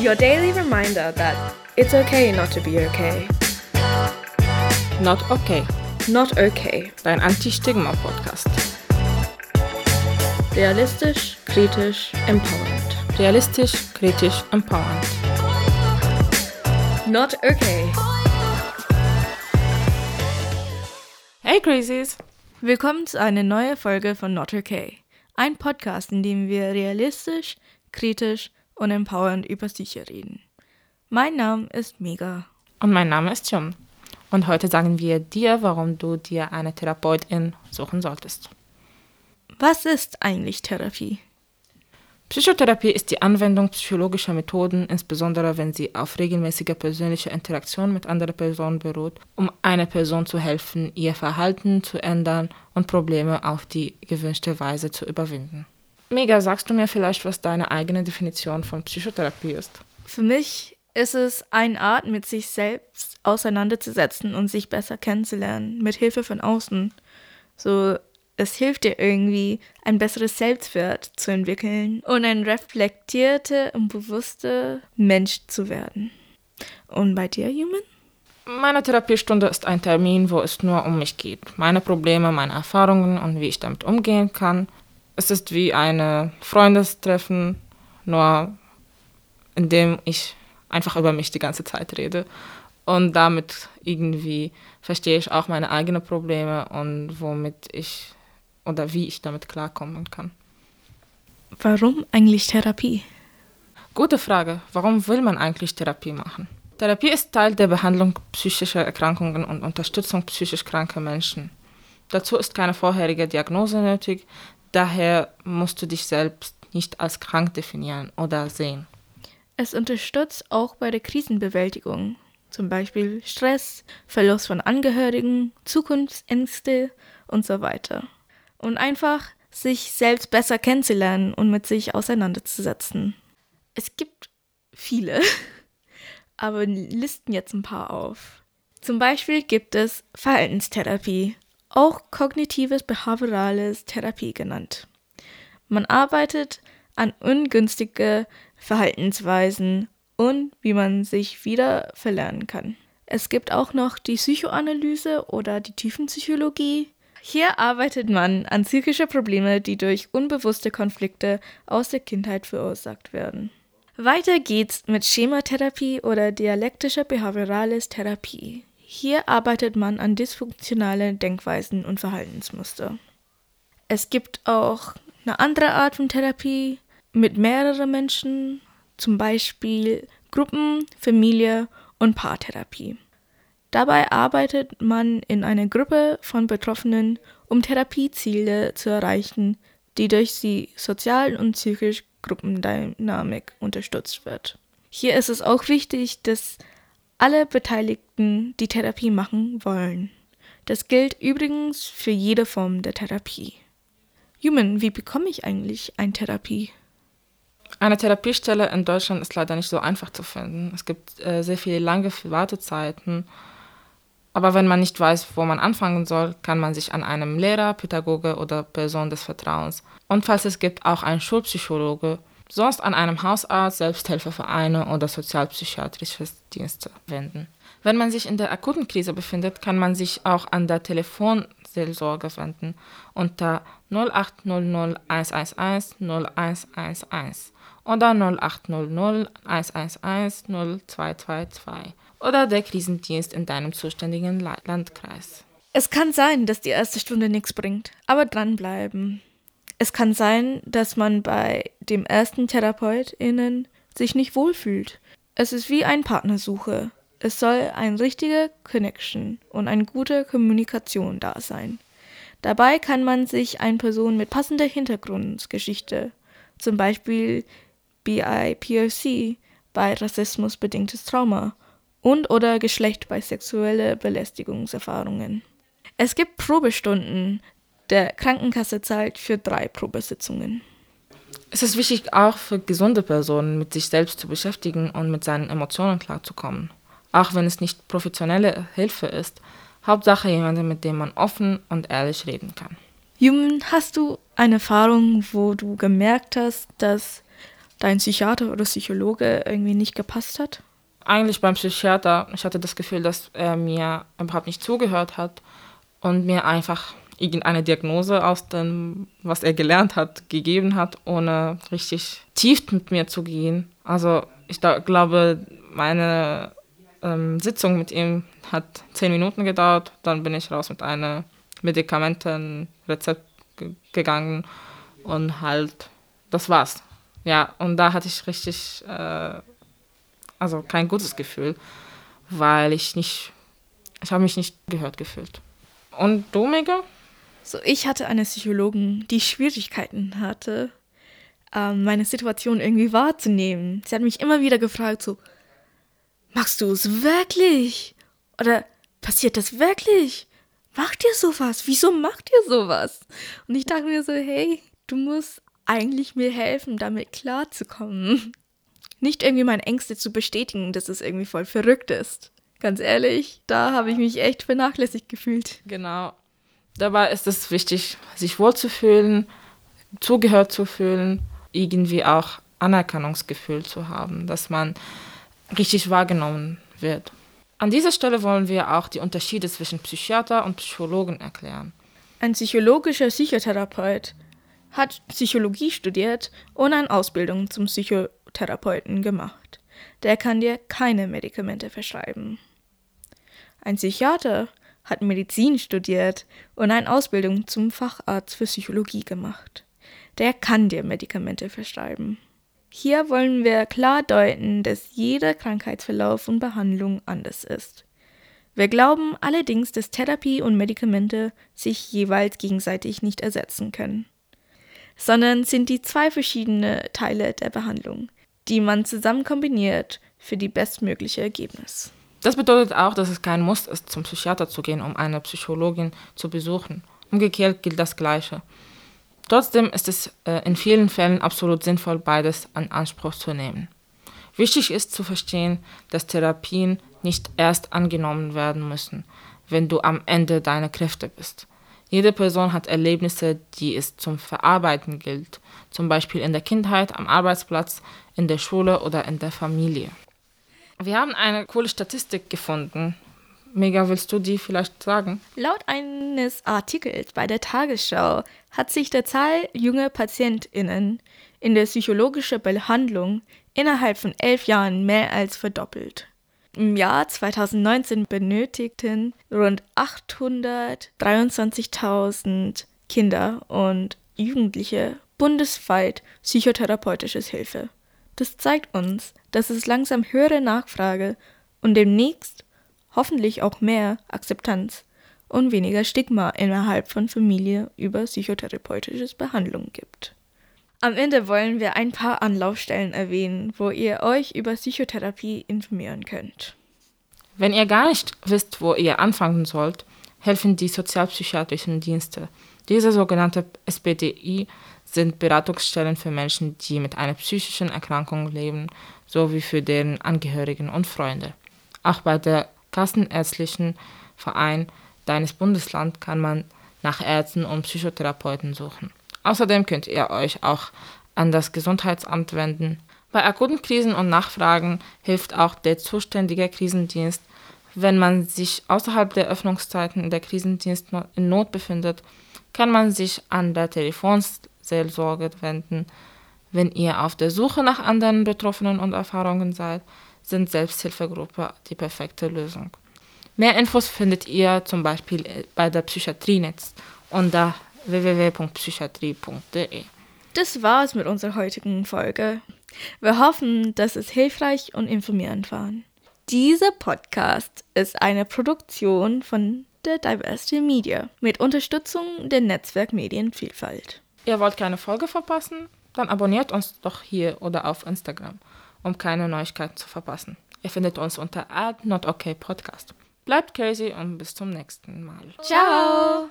Your daily reminder that it's okay not to be okay. Not okay. Not okay. Dein Anti-Stigma-Podcast. Realistisch, kritisch, empowernd. Realistisch, kritisch, empowernd. Not okay. Hey Crazies! Willkommen zu einer neuen Folge von Not okay. Ein Podcast, in dem wir realistisch, kritisch und empowernd über Psyche reden. Mein Name ist Mega. Und mein Name ist Jum. Und heute sagen wir dir, warum du dir eine Therapeutin suchen solltest. Was ist eigentlich Therapie? Psychotherapie ist die Anwendung psychologischer Methoden, insbesondere wenn sie auf regelmäßiger persönlicher Interaktion mit anderen Personen beruht, um einer Person zu helfen, ihr Verhalten zu ändern und Probleme auf die gewünschte Weise zu überwinden. Mega, sagst du mir vielleicht, was deine eigene Definition von Psychotherapie ist? Für mich ist es eine Art, mit sich selbst auseinanderzusetzen und sich besser kennenzulernen, mit Hilfe von außen. So es hilft dir irgendwie, ein besseres Selbstwert zu entwickeln und ein reflektierter und bewusster Mensch zu werden. Und bei dir, Human? Meine Therapiestunde ist ein Termin, wo es nur um mich geht. Meine Probleme, meine Erfahrungen und wie ich damit umgehen kann. Es ist wie ein Freundestreffen, nur in dem ich einfach über mich die ganze Zeit rede. Und damit irgendwie verstehe ich auch meine eigenen Probleme und womit ich oder wie ich damit klarkommen kann. Warum eigentlich Therapie? Gute Frage. Warum will man eigentlich Therapie machen? Therapie ist Teil der Behandlung psychischer Erkrankungen und Unterstützung psychisch kranker Menschen. Dazu ist keine vorherige Diagnose nötig, daher musst du dich selbst nicht als krank definieren oder sehen. Es unterstützt auch bei der Krisenbewältigung, zum Beispiel Stress, Verlust von Angehörigen, Zukunftsängste und so weiter und einfach sich selbst besser kennenzulernen und mit sich auseinanderzusetzen. Es gibt viele, aber listen jetzt ein paar auf. Zum Beispiel gibt es Verhaltenstherapie, auch kognitives behaviorales Therapie genannt. Man arbeitet an ungünstige Verhaltensweisen und wie man sich wieder verlernen kann. Es gibt auch noch die Psychoanalyse oder die Tiefenpsychologie, hier arbeitet man an psychische Probleme, die durch unbewusste Konflikte aus der Kindheit verursacht werden. Weiter geht's mit Schematherapie oder dialektischer behaviorales Therapie. Hier arbeitet man an dysfunktionalen Denkweisen und Verhaltensmuster. Es gibt auch eine andere Art von Therapie mit mehreren Menschen, zum Beispiel Gruppen, Familie und Paartherapie. Dabei arbeitet man in einer Gruppe von Betroffenen, um Therapieziele zu erreichen, die durch die sozial- und psychische Gruppendynamik unterstützt wird. Hier ist es auch wichtig, dass alle Beteiligten die Therapie machen wollen. Das gilt übrigens für jede Form der Therapie. Human, wie bekomme ich eigentlich eine Therapie? Eine Therapiestelle in Deutschland ist leider nicht so einfach zu finden. Es gibt äh, sehr viele lange Wartezeiten aber wenn man nicht weiß, wo man anfangen soll, kann man sich an einen Lehrer, Pädagoge oder Person des Vertrauens und falls es gibt, auch einen Schulpsychologe, sonst an einem Hausarzt, Selbsthilfevereine oder sozialpsychiatrische Dienste wenden. Wenn man sich in der akuten Krise befindet, kann man sich auch an der Telefonseelsorge wenden unter 0800 111 0111 oder 0800 111 0222 oder der Krisendienst in deinem zuständigen Landkreis. Es kann sein, dass die erste Stunde nichts bringt, aber dranbleiben. Es kann sein, dass man bei dem ersten TherapeutInnen sich nicht wohlfühlt. Es ist wie ein Partnersuche. Es soll eine richtige Connection und eine gute Kommunikation da sein. Dabei kann man sich eine Person mit passender Hintergrundgeschichte, zum Beispiel BIPOC, bei Rassismus bedingtes Trauma, und oder Geschlecht bei sexuelle Belästigungserfahrungen. Es gibt Probestunden. Der Krankenkasse zahlt für drei Probesitzungen. Es ist wichtig, auch für gesunde Personen mit sich selbst zu beschäftigen und mit seinen Emotionen klarzukommen. Auch wenn es nicht professionelle Hilfe ist, Hauptsache jemanden, mit dem man offen und ehrlich reden kann. Human, hast du eine Erfahrung, wo du gemerkt hast, dass dein Psychiater oder Psychologe irgendwie nicht gepasst hat? Eigentlich beim Psychiater, ich hatte das Gefühl, dass er mir überhaupt nicht zugehört hat und mir einfach irgendeine Diagnose aus dem, was er gelernt hat, gegeben hat, ohne richtig tief mit mir zu gehen. Also ich da, glaube, meine ähm, Sitzung mit ihm hat zehn Minuten gedauert, dann bin ich raus mit einem Medikamentenrezept gegangen und halt, das war's. Ja, und da hatte ich richtig, äh, also kein gutes Gefühl, weil ich nicht, ich habe mich nicht gehört gefühlt. Und du, Mega? So, ich hatte eine Psychologin, die Schwierigkeiten hatte, ähm, meine Situation irgendwie wahrzunehmen. Sie hat mich immer wieder gefragt, so, machst du es wirklich? Oder passiert das wirklich? Macht ihr sowas? Wieso macht ihr sowas? Und ich dachte mir so, hey, du musst eigentlich mir helfen, damit klarzukommen. Nicht irgendwie meine Ängste zu bestätigen, dass es irgendwie voll verrückt ist. Ganz ehrlich, da habe ich mich echt vernachlässigt gefühlt. Genau. Dabei ist es wichtig, sich wohlzufühlen, zugehört zu fühlen, irgendwie auch Anerkennungsgefühl zu haben, dass man richtig wahrgenommen wird. An dieser Stelle wollen wir auch die Unterschiede zwischen Psychiater und Psychologen erklären. Ein psychologischer Psychotherapeut hat Psychologie studiert und eine Ausbildung zum Psychotherapeuten gemacht. Der kann dir keine Medikamente verschreiben. Ein Psychiater hat Medizin studiert und eine Ausbildung zum Facharzt für Psychologie gemacht. Der kann dir Medikamente verschreiben. Hier wollen wir klar deuten, dass jeder Krankheitsverlauf und Behandlung anders ist. Wir glauben allerdings, dass Therapie und Medikamente sich jeweils gegenseitig nicht ersetzen können, sondern sind die zwei verschiedene Teile der Behandlung, die man zusammen kombiniert für die bestmögliche Ergebnis. Das bedeutet auch, dass es kein Muss ist, zum Psychiater zu gehen, um eine Psychologin zu besuchen. Umgekehrt gilt das Gleiche. Trotzdem ist es äh, in vielen Fällen absolut sinnvoll, beides in Anspruch zu nehmen. Wichtig ist zu verstehen, dass Therapien nicht erst angenommen werden müssen, wenn du am Ende deiner Kräfte bist. Jede Person hat Erlebnisse, die es zum Verarbeiten gilt, zum Beispiel in der Kindheit, am Arbeitsplatz, in der Schule oder in der Familie. Wir haben eine coole Statistik gefunden, Mega, willst du die vielleicht sagen? Laut eines Artikels bei der Tagesschau hat sich der Zahl junger PatientInnen in der psychologischen Behandlung innerhalb von elf Jahren mehr als verdoppelt. Im Jahr 2019 benötigten rund 823.000 Kinder und Jugendliche bundesweit psychotherapeutisches Hilfe. Das zeigt uns, dass es langsam höhere Nachfrage und demnächst hoffentlich auch mehr Akzeptanz und weniger Stigma innerhalb von Familie über psychotherapeutische Behandlung gibt. Am Ende wollen wir ein paar Anlaufstellen erwähnen, wo ihr euch über Psychotherapie informieren könnt. Wenn ihr gar nicht wisst, wo ihr anfangen sollt, helfen die sozialpsychiatrischen Dienste. Diese sogenannte SPDI sind Beratungsstellen für Menschen, die mit einer psychischen Erkrankung leben, sowie für deren Angehörigen und Freunde. Auch bei der kassenärztlichen Verein deines Bundeslands kann man nach Ärzten und Psychotherapeuten suchen. Außerdem könnt ihr euch auch an das Gesundheitsamt wenden. Bei akuten Krisen und Nachfragen hilft auch der zuständige Krisendienst. Wenn man sich außerhalb der Öffnungszeiten der Krisendienst in Not befindet, kann man sich an der Telefonseelsorge wenden. Wenn ihr auf der Suche nach anderen Betroffenen und Erfahrungen seid, sind Selbsthilfegruppe die perfekte Lösung. Mehr Infos findet ihr zum Beispiel bei der Psychiatrienetz unter www.psychiatrie.de. Das war's mit unserer heutigen Folge. Wir hoffen, dass es hilfreich und informierend war. Dieser Podcast ist eine Produktion von der Diversity Media mit Unterstützung der Netzwerkmedienvielfalt. Ihr wollt keine Folge verpassen? Dann abonniert uns doch hier oder auf Instagram um keine Neuigkeiten zu verpassen. Ihr findet uns unter @notokpodcast. Bleibt crazy und bis zum nächsten Mal. Ciao.